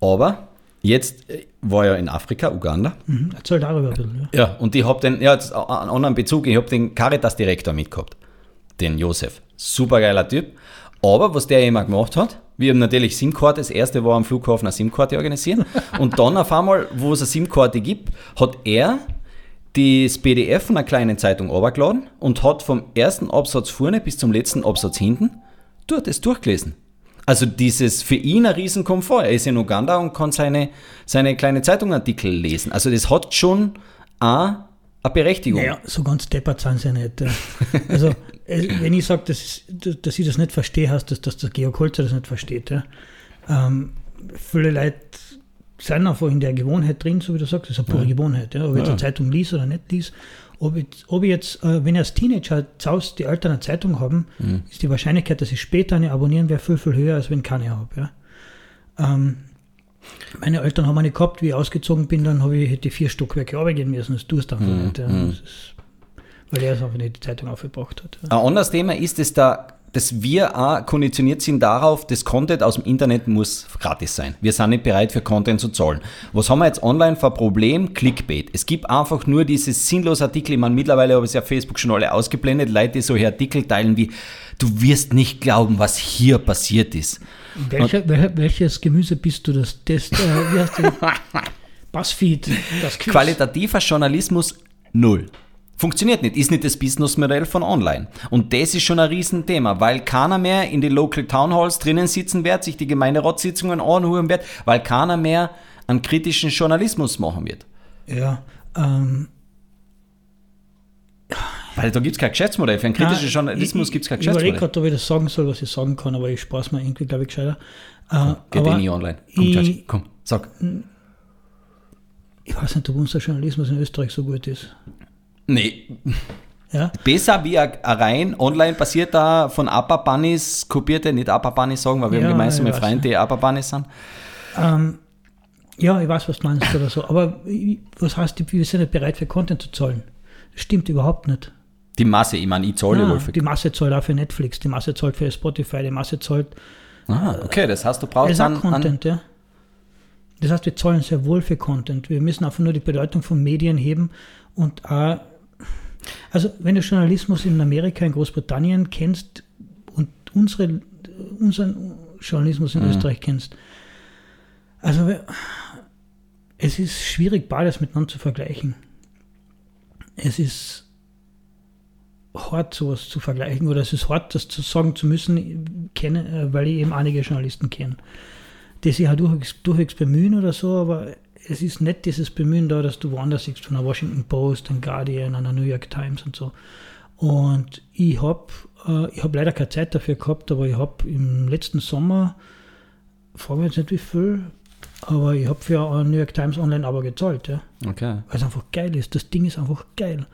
Aber jetzt äh, war ja in Afrika, Uganda. Mhm. Erzähl darüber ein bisschen. Ja. Ja, und ich habe den, ja, jetzt einen anderen Bezug, ich habe den Caritas-Direktor mitgehabt, den Josef. Supergeiler Typ. Aber was der immer gemacht hat, wir haben natürlich SIM-Karte, das erste war am Flughafen eine SIM-Karte organisieren. und dann auf einmal, wo es eine SIM-Karte gibt, hat er das PDF von einer kleinen Zeitung runtergeladen und hat vom ersten Absatz vorne bis zum letzten Absatz hinten dort es durchgelesen. Also dieses für ihn ein Riesenkomfort. Er ist in Uganda und kann seine, seine kleine Zeitungartikel lesen. Also das hat schon auch eine Berechtigung. Naja, so ganz deppert sind sie ja nicht. ja. Also, wenn ich sage, dass, dass ich das nicht verstehe, heißt das, dass der Georg Holzer das nicht versteht. Ja. Ähm, viele Leute sind einfach in der Gewohnheit drin, so wie du sagst, das ist eine pure Gewohnheit. Ja. Ob ich jetzt eine Zeitung liest oder nicht liest, ob ich, ob ich jetzt, äh, wenn ich als Teenager zu Hause die Eltern eine Zeitung haben, ist die Wahrscheinlichkeit, dass ich später eine abonnieren werde, viel, viel höher, als wenn ich keine habe. Ja. Ähm, meine Eltern haben eine gehabt, wie ich ausgezogen bin, dann habe ich hätte ich vier Stockwerke runtergehen müssen. Das tust du einfach nicht. Ja. Das ist, weil er es einfach nicht die Zeitung aufgebracht hat. Ja. Ein anderes Thema ist, dass, da, dass wir auch konditioniert sind darauf, das Content aus dem Internet muss gratis sein. Wir sind nicht bereit für Content zu zahlen. Was haben wir jetzt online für ein Problem? Clickbait. Es gibt einfach nur diese sinnlosen Artikel. Ich meine, mittlerweile habe ich es auf Facebook schon alle ausgeblendet. Leute, die solche Artikel teilen wie, du wirst nicht glauben, was hier passiert ist. Welcher, wel, welches Gemüse bist du? Das, das äh, wie heißt? Buzzfeed, das Quiz. Qualitativer Journalismus null. Funktioniert nicht, ist nicht das Businessmodell von online. Und das ist schon ein Riesenthema, weil keiner mehr in die Local Town Halls drinnen sitzen wird, sich die Gemeinderatssitzungen anhören wird, weil keiner mehr einen kritischen Journalismus machen wird. Ja, ähm, Weil da gibt es kein Geschäftsmodell. Für einen kritischen Journalismus gibt es kein Ich überlege Geschäftsmodell. gerade, ob ich das sagen soll, was ich sagen kann, aber ich spaß mir irgendwie, glaube ich, gescheiter. Äh, Geht eh nie online. Komm, ich- George, komm, sag. ich weiß nicht, ob unser Journalismus in Österreich so gut ist. Nee, Ja, besser wie ein ein rein online basierter von Bunnies kopierte, nicht Bunnies sagen, weil wir Ja, haben gemeinsame Freunde, die Bunnies sind. ähm, ja, ich weiß, was du meinst oder so. Aber was heißt, wir sind nicht bereit für Content zu zahlen? Das stimmt überhaupt nicht. Die Masse, ich meine, ich zahle Ja, wohl für die Masse zahlt auch für Netflix, die Masse zahlt für Spotify, die Masse zahlt Ah, okay, das heißt, du brauchst einen, Content, ja. Das heißt, wir zahlen sehr wohl für Content. Wir müssen einfach nur die Bedeutung von Medien heben und auch, also wenn du Journalismus in Amerika, in Großbritannien kennst und unsere, unseren Journalismus in Österreich kennst, also es ist schwierig, beides miteinander zu vergleichen. Es ist hart, sowas zu vergleichen, oder es ist hart, das zu sagen zu müssen, kenne, äh, weil ich eben einige Journalisten kenne, die sich halt durchwegs, durchwegs bemühen oder so, aber es ist nicht dieses Bemühen da, dass du woanders siehst, von der Washington Post, einem Guardian, einer New York Times und so. Und ich habe äh, ich hab leider keine Zeit dafür gehabt, aber ich habe im letzten Sommer, frage mich jetzt nicht wie viel, aber ich habe für ein New York Times Online aber gezahlt, ja Okay. weil es einfach geil ist. Das Ding ist einfach geil.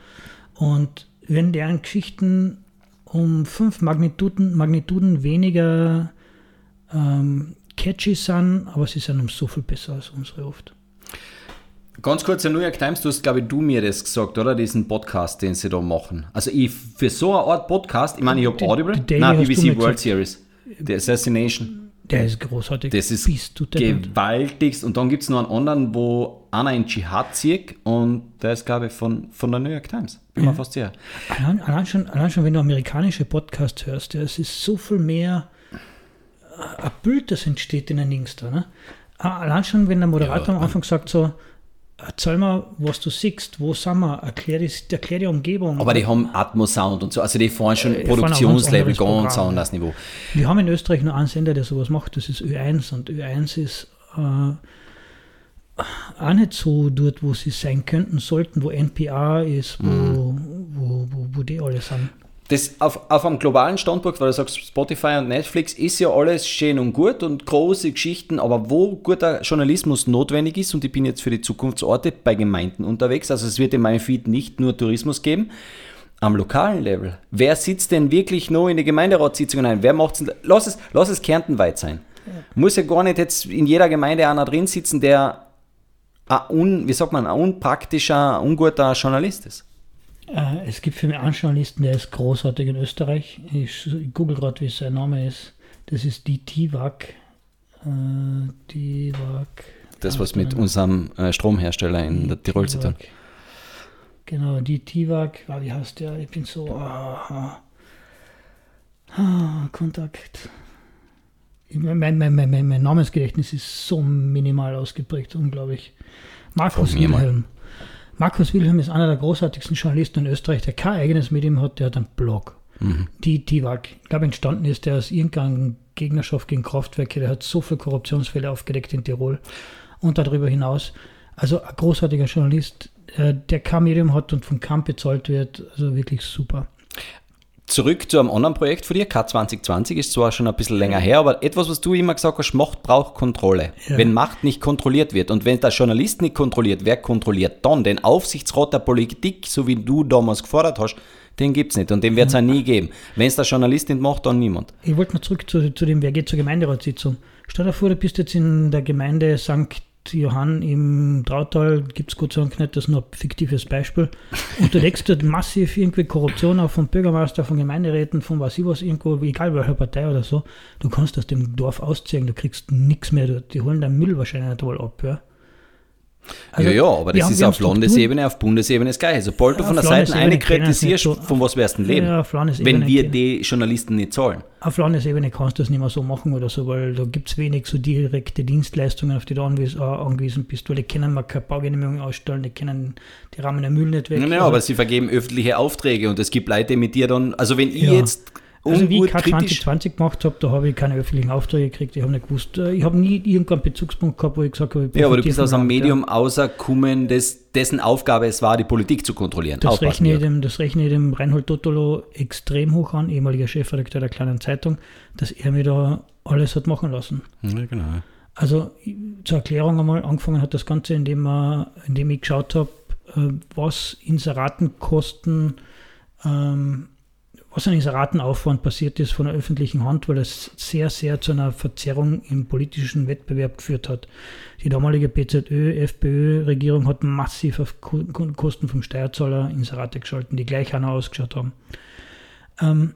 Und wenn deren Geschichten um fünf Magnituden, Magnituden weniger ähm, catchy sind, aber sie sind um so viel besser als unsere oft. Ganz kurz, der New York Times, du hast, glaube ich, du mir das gesagt, oder? Diesen Podcast, den sie da machen. Also ich, für so eine Art Podcast, ich meine, ich habe Die- Audible, die Daily nein, BBC World gesagt. Series, The Assassination. Der ist großartig. Das ist Bist du deppert. gewaltigst. Und dann gibt es noch einen anderen, wo einer in Dschihad zieht und der ist, glaube ich, von, von der New York Times. Bin mir fast sicher. Allein, allein, schon, allein schon, wenn du amerikanische Podcasts hörst, ja, es ist so viel mehr äh, ein Bild, das entsteht in den Dings da. Ne? Ah, Allein schon, wenn der Moderator Ja, am Anfang sagt so, erzähl mal, was du siehst, wo sind wir, erklär die, erklär die Umgebung. Aber die haben Atmos-Sound und so. Also die fahren schon Äh, Produktionslevel, ganz anderes Niveau. Wir haben in Österreich nur einen Sender, der sowas macht, das ist Ö1 und Ö1 ist äh, auch nicht so dort, wo sie sein könnten, sollten, wo NPR ist, wo, Mhm. wo, wo, wo die alle sind. Das auf, auf einem globalen Standpunkt, weil du sagst, Spotify und Netflix ist ja alles schön und gut und große Geschichten, aber wo guter Journalismus notwendig ist, und ich bin jetzt für die Zukunftsorte bei Gemeinden unterwegs, also es wird in meinem Feed nicht nur Tourismus geben, am lokalen Level. Wer sitzt denn wirklich noch in die Gemeinderatssitzungen ein? Wer macht's? Lass es, lass es kärntenweit sein. Ja. Muss ja gar nicht jetzt in jeder Gemeinde einer drin sitzen, der ein un, wie sagt man, ein unpraktischer, unguter Journalist ist. Äh, es gibt für mich einen Journalisten, der ist großartig in Österreich. Ich, ich google gerade, wie sein Name ist. Das ist die Tivak. Äh, Tivak. Das, was mit unserem äh, Stromhersteller in der Tirol zu tun. Genau, die Tivak. Ah, wie heißt der? Ich bin so. Ah, ah, Kontakt. Mein, mein, mein, mein, Namensgedächtnis ist so minimal ausgeprägt, unglaublich. Markus Wilhelm. Markus Wilhelm ist einer der großartigsten Journalisten in Österreich, der kein eigenes Medium hat, der hat einen Blog. Mhm. Die TIWAG. Ich glaube, entstanden ist der aus irgendeiner Gegnerschaft gegen Kraftwerke. Der hat so viele Korruptionsfälle aufgedeckt in Tirol und darüber hinaus. Also ein großartiger Journalist, äh, der kein Medium hat und vom Camp bezahlt wird. Also wirklich super. Zurück zu einem anderen Projekt von dir, K2020 ist zwar schon ein bisschen länger her, aber etwas, was du immer gesagt hast, Macht braucht Kontrolle. Ja. Wenn Macht nicht kontrolliert wird und wenn der Journalist nicht kontrolliert, wer kontrolliert dann? Den Aufsichtsrat der Politik, so wie du damals gefordert hast, den gibt es nicht und den wird es auch nie geben. Wenn es der Journalist nicht macht, dann niemand. Ich wollte noch zurück zu, zu dem, wer geht zur Gemeinderatssitzung. Stell dir vor, du bist jetzt in der Gemeinde St. Johann im Trautal gibt es Dank nicht, das ist nur ein fiktives Beispiel. Und du deckst dort massiv irgendwie Korruption auf vom Bürgermeister, von Gemeinderäten, von was ich was, irgendwo, egal welcher Partei oder so. Du kannst aus dem Dorf ausziehen, du kriegst nichts mehr dort. Die holen deinen Müll wahrscheinlich nicht wohl ab. Ja. Also, ja, ja, aber das ist auf Landesebene, auf Bundesebene das Gleiche. Sobald du von der Seite eine kritisierst, so, von was wirst du leben? Ja, wenn wir die Journalisten nicht zahlen. Auf Landesebene kannst du das nicht mehr so machen oder so, weil da gibt es wenig so direkte Dienstleistungen, auf die du angewiesen, äh, angewiesen bist, weil die können mal keine Baugenehmigung ausstellen, die können die Rahmen der Müll nicht weg. Nein, also, aber sie vergeben öffentliche Aufträge und es gibt Leute mit dir dann, also wenn ich ja. jetzt also wie ich K2020 gemacht habe, da habe ich keine öffentlichen Aufträge gekriegt. Ich habe nicht gewusst, äh, ich habe nie irgendeinen Bezugspunkt gehabt, wo ich gesagt habe, ich Ja, aber du bist aus einem Medium ja. außerkommen, des, dessen Aufgabe es war, die Politik zu kontrollieren. Das rechne, ich dem, das rechne ich dem Reinhold Totolo extrem hoch an, ehemaliger Chefredakteur der kleinen Zeitung, dass er mir da alles hat machen lassen. Ja, genau. Also zur Erklärung einmal, angefangen hat das Ganze, indem, er, indem ich geschaut habe, äh, was Inseratenkosten ähm, was an Inseratenaufwand passiert ist von der öffentlichen Hand, weil es sehr, sehr zu einer Verzerrung im politischen Wettbewerb geführt hat. Die damalige PZÖ, FPÖ-Regierung hat massiv auf Kosten vom Steuerzahler Inserate geschalten, die gleich einer ausgeschaut haben. Ähm,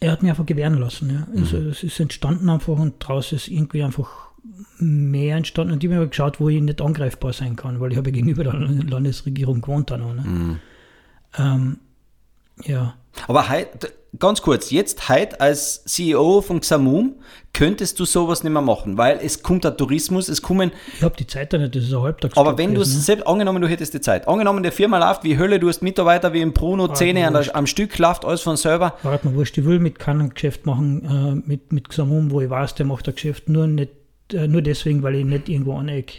er hat mich einfach gewähren lassen. Ja. Also mhm. es ist entstanden einfach und draußen ist irgendwie einfach mehr entstanden. Und ich habe geschaut, wo ich nicht angreifbar sein kann, weil ich habe gegenüber der Landesregierung gewohnt. Dann auch, ne? mhm. ähm, ja. Aber heut, ganz kurz, jetzt heute als CEO von Xamum könntest du sowas nicht mehr machen, weil es kommt der Tourismus, es kommen. Ich habe die Zeit da nicht, das ist ein Halbtag. Aber wenn du es ne? selbst, angenommen, du hättest die Zeit, angenommen, der Firma läuft wie Hölle, du hast Mitarbeiter wie im Bruno, Zähne an der, am Stück, läuft alles von selber. Warte mal, wurscht, ich will mit keinem Geschäft machen, äh, mit, mit Xamum, wo ich weiß, der macht ein Geschäft nur, nicht, äh, nur deswegen, weil ich nicht irgendwo anecke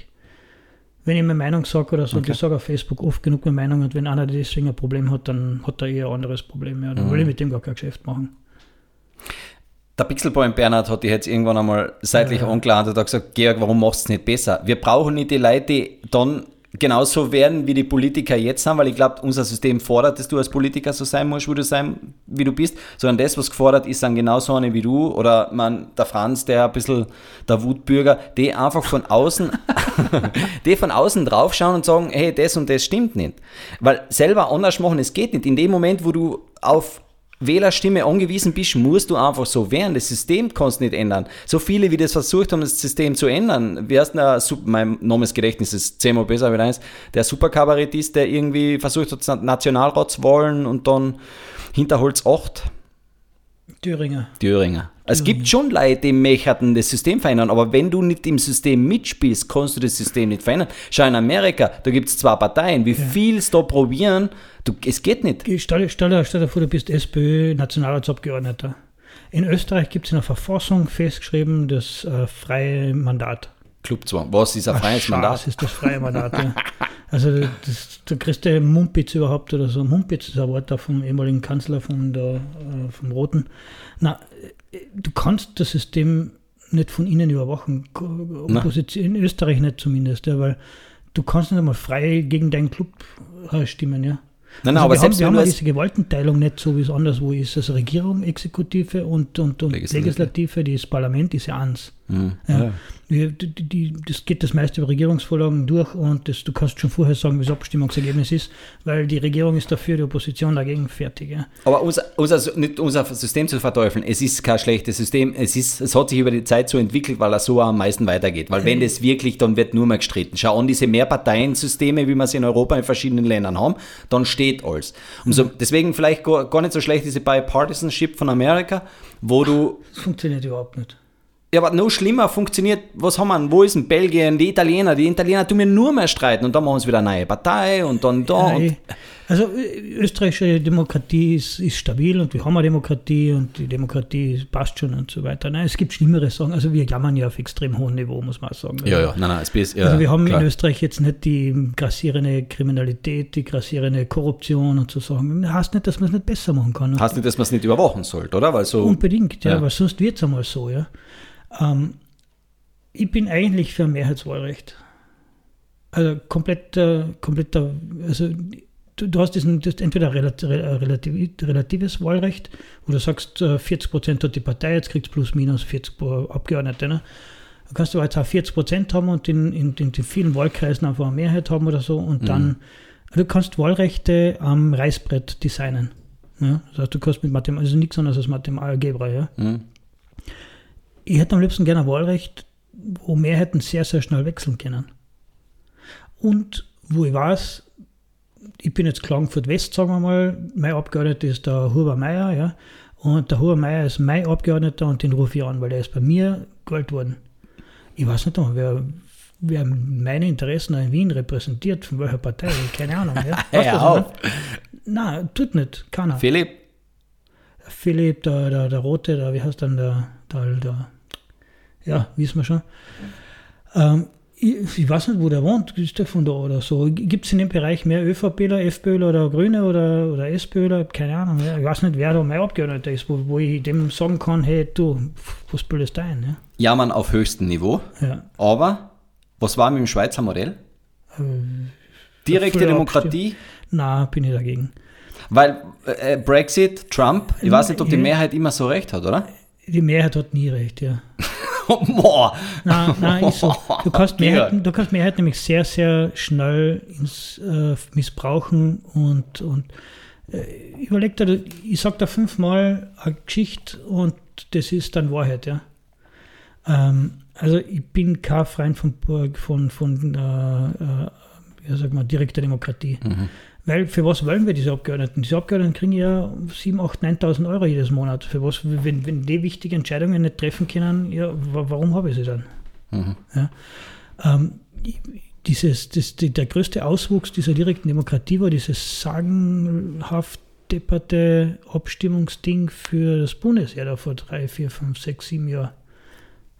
wenn ich meine Meinung sage oder so, okay. ich sage auf Facebook oft genug meine Meinung und wenn einer deswegen ein Problem hat, dann hat er eher ein anderes Problem. Ja. Dann mhm. will ich mit dem gar kein Geschäft machen. Der Pixelboy Bernhard hat dich jetzt irgendwann einmal seitlich ja, ja. angeladen und hat gesagt, Georg, warum machst du es nicht besser? Wir brauchen nicht die Leute, die dann genauso werden, wie die Politiker jetzt sind, weil ich glaube, unser System fordert, dass du als Politiker so sein musst, wie du sein, wie du bist, sondern das, was gefordert ist, sind genauso eine wie du oder man, der Franz, der ein bisschen der Wutbürger, die einfach von außen, die von außen draufschauen und sagen, hey, das und das stimmt nicht. Weil selber anders machen, es geht nicht. In dem Moment, wo du auf Wählerstimme angewiesen bist, musst du einfach so werden. Das System kannst du nicht ändern. So viele, wie das versucht haben, das System zu ändern. Heißt der, mein Namensgedächtnis ist zehnmal besser als eins, der Superkabarettist, der irgendwie versucht hat, Nationalratswahlen und dann Hinterholz 8 Thüringer. Thüringer. Es gibt schon Leute, die möchten das System verändern, aber wenn du nicht im System mitspielst, kannst du das System nicht verändern. Schau in Amerika, da gibt es zwei Parteien. Wie ja. viel es da probieren, du, es geht nicht. Stell, stell, stell dir vor, du bist SPÖ-Nationalratsabgeordneter. In Österreich gibt es in der Verfassung festgeschrieben, das äh, freie Mandat. Clubzwang. Was ist ein freies Mandat? Das ist das freie Mandat. Ja. Also das, der größte Mumpitz überhaupt oder so. Mumpitz ist ein Wort da vom ehemaligen Kanzler von der, äh, vom Roten. Na, äh, du kannst das System nicht von innen überwachen. Opposition, in Österreich nicht zumindest, ja, weil du kannst nicht einmal frei gegen deinen Club äh, stimmen, ja. Nein, nein, also aber wir selbst haben, wir haben diese Gewaltenteilung nicht so, wie es anderswo ist. Also Regierung, Exekutive und, und, und Legislative. Legislative, das Parlament ist ja eins. Mhm. Ja. Ja. Die, die, die, das geht das meiste über Regierungsvorlagen durch und das, du kannst schon vorher sagen, wie das Abstimmungsergebnis ist, weil die Regierung ist dafür, die Opposition dagegen fertig. Ja. Aber unser, unser, nicht unser System zu verteufeln, es ist kein schlechtes System, es, ist, es hat sich über die Zeit so entwickelt, weil er so am meisten weitergeht. Weil wenn das wirklich, dann wird nur mehr gestritten. Schau an diese Mehrparteiensysteme, wie wir sie in Europa in verschiedenen Ländern haben, dann steht alles. Umso, deswegen vielleicht gar, gar nicht so schlecht diese Bipartisanship von Amerika, wo du Das funktioniert überhaupt nicht. Ja, aber noch schlimmer funktioniert, was haben wir, denn? wo ist denn Belgien, die Italiener? Die Italiener tun mir nur mehr streiten und dann machen sie wieder eine neue Partei und dann da. Und, Also österreichische Demokratie ist, ist stabil und wir haben eine Demokratie und die Demokratie passt schon und so weiter. Nein, es gibt schlimmere Sachen. Also wir jammern ja auf extrem hohem Niveau, muss man auch sagen. ja, ja, nein, nein, es ist, ja, Also wir haben klar. in Österreich jetzt nicht die grassierende Kriminalität, die grassierende Korruption und so Sachen. Das heißt nicht, dass man es nicht besser machen kann. Heißt nicht, dass man es nicht überwachen sollte, oder? Weil so. Unbedingt, ja, Ja. weil sonst wird es einmal so, ja. Ähm, ich bin eigentlich für ein Mehrheitswahlrecht. Also komplett, äh, komplett, äh, also du, du hast diesen, ist entweder relativ, relatives Wahlrecht, wo du sagst, äh, 40 Prozent hat die Partei, jetzt kriegt es plus minus 40 Pro- Abgeordnete. Ne? Du kannst aber jetzt auch 40 Prozent haben und in, in, in den vielen Wahlkreisen einfach eine Mehrheit haben oder so und dann, du kannst Wahlrechte am Reißbrett designen. Ja? Das heißt, du kannst mit Mathematik, also nichts anderes als Mathematik, Algebra, ja. Hm. Ich hätte am liebsten gerne ein Wahlrecht, wo Mehrheiten sehr, sehr schnell wechseln können. Und wo ich weiß, ich bin jetzt Klagenfurt West, sagen wir mal, mein Abgeordneter ist der Huber Meier, ja, und der Huber Meier ist mein Abgeordneter und den rufe ich an, weil der ist bei mir gewählt worden. Ich weiß nicht wer, wer meine Interessen in Wien repräsentiert, von welcher Partei, keine Ahnung. Ja. Weißt Hör auf. meine? Nein, tut nicht, keiner. Philipp, Philipp, der, der, der Rote, der, wie heißt dann der, der, der ja, wissen wir schon. Ähm, ich, ich weiß nicht, wo der wohnt, ist der von da oder so. Gibt es in dem Bereich mehr ÖVPler, FPÖler oder Grüne oder, oder SPÖler? Keine Ahnung. Ja. Ich weiß nicht, wer da mein Abgeordneter ist, wo, wo ich dem sagen kann, hey, du, was bildest du ein? jammern auf höchstem Niveau, Ja. Ja. aber was war mit dem Schweizer Modell? Direkte dafür Demokratie, Na, bin ich dagegen. weil äh, Brexit, Trump, ich weiß nicht, ob die Ja. Mehrheit immer so recht hat, oder? Die Mehrheit hat nie recht, ja. Boah. Nein, nein, ist so. Du kannst. Mehrheiten, du kannst Mehrheiten nämlich sehr, sehr schnell ins, äh, missbrauchen und, und äh, überleg dir, ich sag da fünfmal eine Geschichte und das ist dann Wahrheit, ja. Ähm, also ich bin kein Freund von, von, von äh, äh, ja, sag mal, direkter Demokratie. Weil für was wollen wir diese Abgeordneten? Diese Abgeordneten kriegen ja 7, 8, 9.000 Euro jedes Monat. Für was, wenn, wenn die wichtige Entscheidungen nicht treffen können, ja, wa- warum habe ich sie dann? Ja. Ähm, dieses, das, die, der größte Auswuchs dieser direkten Demokratie war dieses sagenhaft depperte Abstimmungsding für das Bundesheer da vor drei, vier, fünf, sechs, sieben Jahren.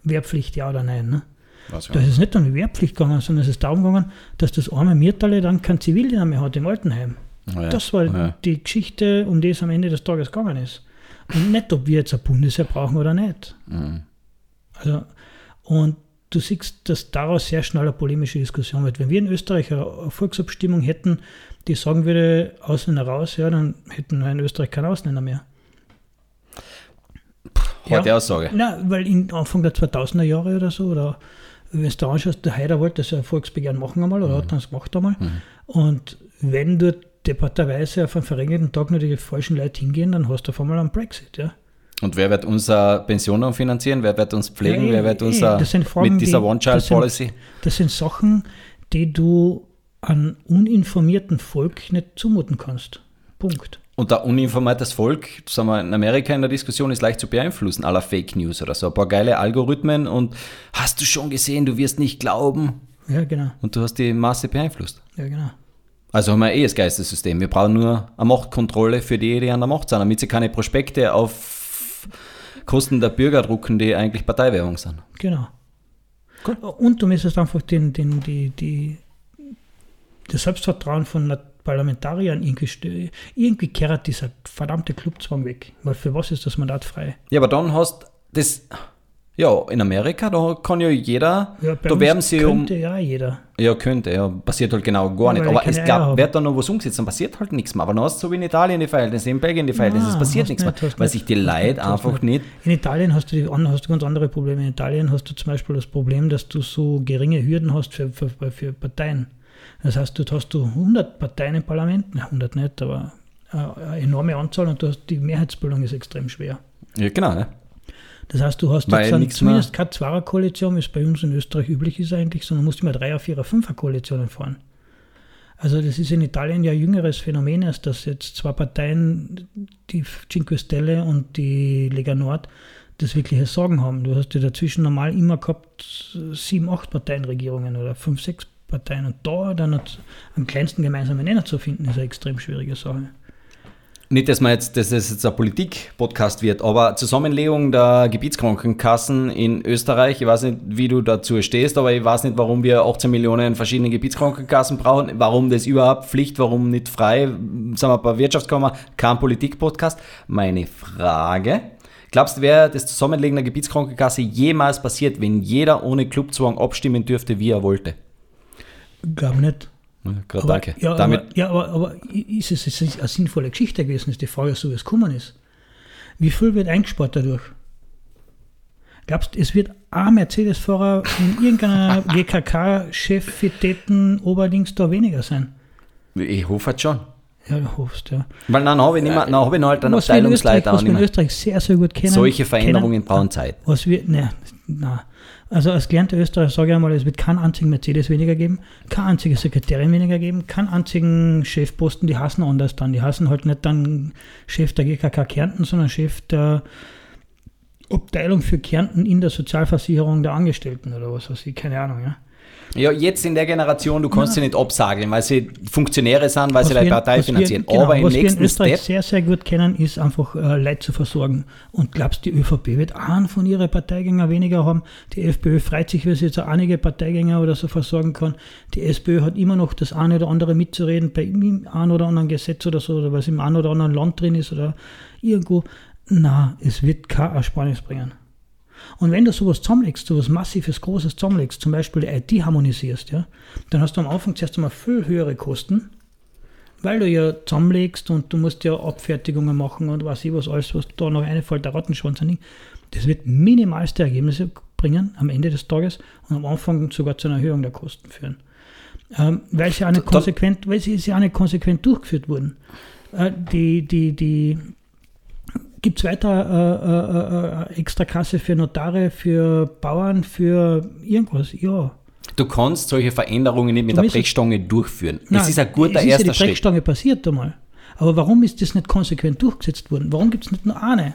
Wehrpflicht, ja oder nein. Ne? Was, Da ist es nicht um die Wehrpflicht gegangen, sondern es ist darum gegangen, dass das arme Mirtale dann kein Zivildiener mehr hat im Altenheim. Ja. Das war Ja. die Geschichte, um die es am Ende des Tages gegangen ist. Und nicht, ob wir jetzt ein Bundesheer brauchen oder nicht. Mhm. Also, und du siehst, dass daraus sehr schnell eine polemische Diskussion wird. Wenn wir in Österreich eine Volksabstimmung hätten, die sagen würde, Ausländer raus, ja, dann hätten wir in Österreich keine Ausländer mehr. Harte Ja. Aussage. Na, weil in Anfang der 2000er Jahre oder so, oder wenn du anschaust, der Haider wollte das ja Volksbegehren machen einmal, oder hat das gemacht einmal. Und wenn dort debatterweise auf einen verregneten Tag nur die falschen Leute hingehen, dann hast du auf einmal einen Brexit, ja. Und wer wird unser Pensionen finanzieren? Wer wird uns pflegen? Ja, wer wird unser das sind Fragen, mit dieser die- das One-Child-Policy? Das sind Sachen, die du an uninformierten Volk nicht zumuten kannst. Punkt. Und ein uninformiertes Volk, sagen wir, in Amerika in der Diskussion ist leicht zu beeinflussen, aller Fake News oder so. Ein paar geile Algorithmen und hast du schon gesehen, du wirst nicht glauben. Ja, genau. Und du hast die Masse beeinflusst. Ja, genau. Also haben wir eh das Geistessystem. Wir brauchen nur eine Machtkontrolle für die, die an der Macht sind, damit sie keine Prospekte auf Kosten der Bürger drucken, die eigentlich Parteiwerbung sind. Genau. Und du müsstest einfach den, den, die, die, das Selbstvertrauen von der Parlamentariern irgendwie, irgendwie kehrt dieser verdammte Clubzwang weg. Weil für was ist das Mandat frei? Ja, aber dann hast das. Ja, in Amerika, da kann ja jeder. Ja, da werben sie um. könnte ja jeder. Ja, könnte, ja. Passiert halt genau gar nicht. Aber es gab, haben. wird da noch was umgesetzt, dann passiert halt nichts mehr. Aber dann hast du so wie in Italien die Verhältnisse, in Belgien die Verhältnisse, es passiert nichts mehr. nicht, hast Weil nicht, sich die Leute nicht, einfach nicht. In Italien hast du, die, hast du ganz andere Probleme. In Italien hast du zum Beispiel das Problem, dass du so geringe Hürden hast für, für, für Parteien. Das heißt, dort hast du 100 Parteien im Parlament, na 100 nicht, aber eine enorme Anzahl und du hast, die Mehrheitsbildung ist extrem schwer. Ja, genau, ne? Das heißt, du hast Weil jetzt zumindest keine Zweierkoalition, wie es bei uns in Österreich üblich ist eigentlich, sondern musst immer Dreier-, Vierer-, Fünfer-Koalitionen fahren. Also das ist in Italien ja ein jüngeres Phänomen, als dass jetzt zwei Parteien, die Cinque Stelle und die Lega Nord, das wirkliche Sorgen haben. Du hast ja dazwischen normal immer gehabt sieben, acht Parteienregierungen oder fünf, sechs Parteien und da dann am kleinsten gemeinsamen Nenner zu finden, ist eine extrem schwierige Sache. Nicht, dass, man jetzt, dass es jetzt ein Politik-Podcast wird, aber Zusammenlegung der Gebietskrankenkassen in Österreich, ich weiß nicht, wie du dazu stehst, aber ich weiß nicht, warum wir 18 Millionen verschiedene Gebietskrankenkassen brauchen, warum das überhaupt Pflicht, warum nicht frei, sagen wir bei Wirtschaftskammer, kein Politik-Podcast. Meine Frage, glaubst du, wäre das Zusammenlegen der Gebietskrankenkasse jemals passiert, wenn jeder ohne Clubzwang abstimmen dürfte, wie er wollte? Glaube nicht. Ja, Aber, danke. Ja, Damit, aber, ja, aber, aber ist es ist eine sinnvolle Geschichte gewesen, ist die Frage, so wie es gekommen ist. Wie viel wird eingespart dadurch? Glaubst du, es wird ein Mercedes-Fahrer in irgendeiner GKK-Chefitäten Oberdings da weniger sein? ich hoffe schon. Ja, du hoffst, ja. Weil dann habe ich, nicht mehr, dann habe ich noch halt einen Was Abteilungsleiter was wir in. Österreich sehr, sehr gut kennen. Solche Veränderungen kennen, brauchen Zeit. Was wir, ne, na. Also als gelernter Österreicher sage ich einmal, es wird keinen einzigen Mercedes weniger geben, keine einzige Sekretärin weniger geben, keinen einzigen Chefposten, die hassen anders dann. Die hassen halt nicht dann Chef der GKK Kärnten, sondern Chef der Abteilung für Kärnten in der Sozialversicherung der Angestellten oder was weiß ich, keine Ahnung, ja. Ja, jetzt in der Generation, du kannst sie nicht absagen, weil sie Funktionäre sind, weil sie Was deine wir- Partei finanzieren. genau, Aber im was wir in nächsten Österreich Step, sehr, sehr gut kennen, ist einfach äh, Leute zu versorgen. Und glaubst du, die ÖVP wird einen von ihren Parteigängern weniger haben? Die FPÖ freut sich, weil sie jetzt auch einige Parteigänger oder so versorgen kann. Die SPÖ hat immer noch das eine oder andere mitzureden bei dem einen oder anderen Gesetz oder so, oder was im einen oder anderen Land drin ist oder irgendwo. Na, es wird keine Ersparnis bringen. Und wenn du sowas zusammenlegst, sowas massives, großes zusammenlegst, zum Beispiel die IT harmonisierst, ja, dann hast du am Anfang zuerst einmal viel höhere Kosten, weil du ja zusammenlegst und du musst ja Abfertigungen machen und was ich was alles, was da noch einfällt, der Rattenschwanz an Das wird minimalste Ergebnisse bringen am Ende des Tages und am Anfang sogar zu einer Erhöhung der Kosten führen. Ähm, weil sie auch nicht konsequent, weil sie ja auch nicht konsequent durchgeführt wurden. Äh, die, die, die gibt es weiter äh, äh, äh, extra Kasse für Notare, für Bauern, für irgendwas? Ja. du kannst solche Veränderungen nicht mit Du der Brechstange durchführen. Nein, das ist ein guter es ist erster ja die Schritt. Brechstange passiert einmal. Aber warum ist das nicht konsequent durchgesetzt worden? Warum gibt es nicht nur eine?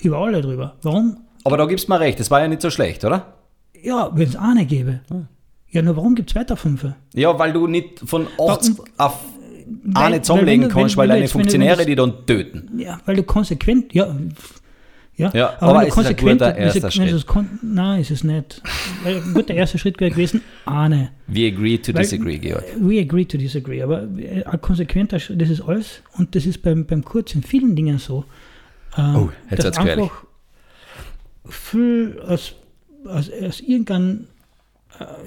Über alle drüber. Warum? Aber da gibst du mir recht, das war ja nicht so schlecht, oder? Ja, wenn es eine gäbe. Hm. Ja, nur warum gibt es weiter fünf? Ja, weil du nicht von 80 auf Weil- eine zusammenlegen weil wenn du- kannst, weil wenn deine Funktionäre die dann töten. Ja, weil du konsequent, ja. Ja, Ja, aber, aber es ist ein konsequent, guter wenn du- erster Schritt. kon- Nein, ist es nicht. Weil ein guter erster Schritt wäre gewesen, eine. We agree to Weil- disagree, Georg. We agree to disagree, aber äh, ein konsequenter Schritt, das ist alles und das ist beim, beim Kurz in vielen Dingen so. ähm, Oh, jetzt wird's gefährlich. einfach viel aus, aus, aus irgendeinem,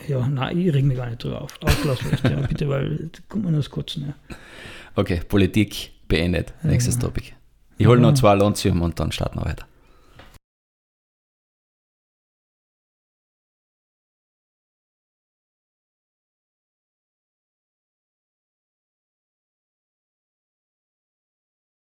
ja, nein, ich reg mich gar nicht drüber auf. Auslass lässt, ja, bitte, weil kommt man nur das Kotzen. Ja. Okay, Politik beendet. Nächstes Topic. Ich hole noch zwei Lonzium und dann starten wir weiter.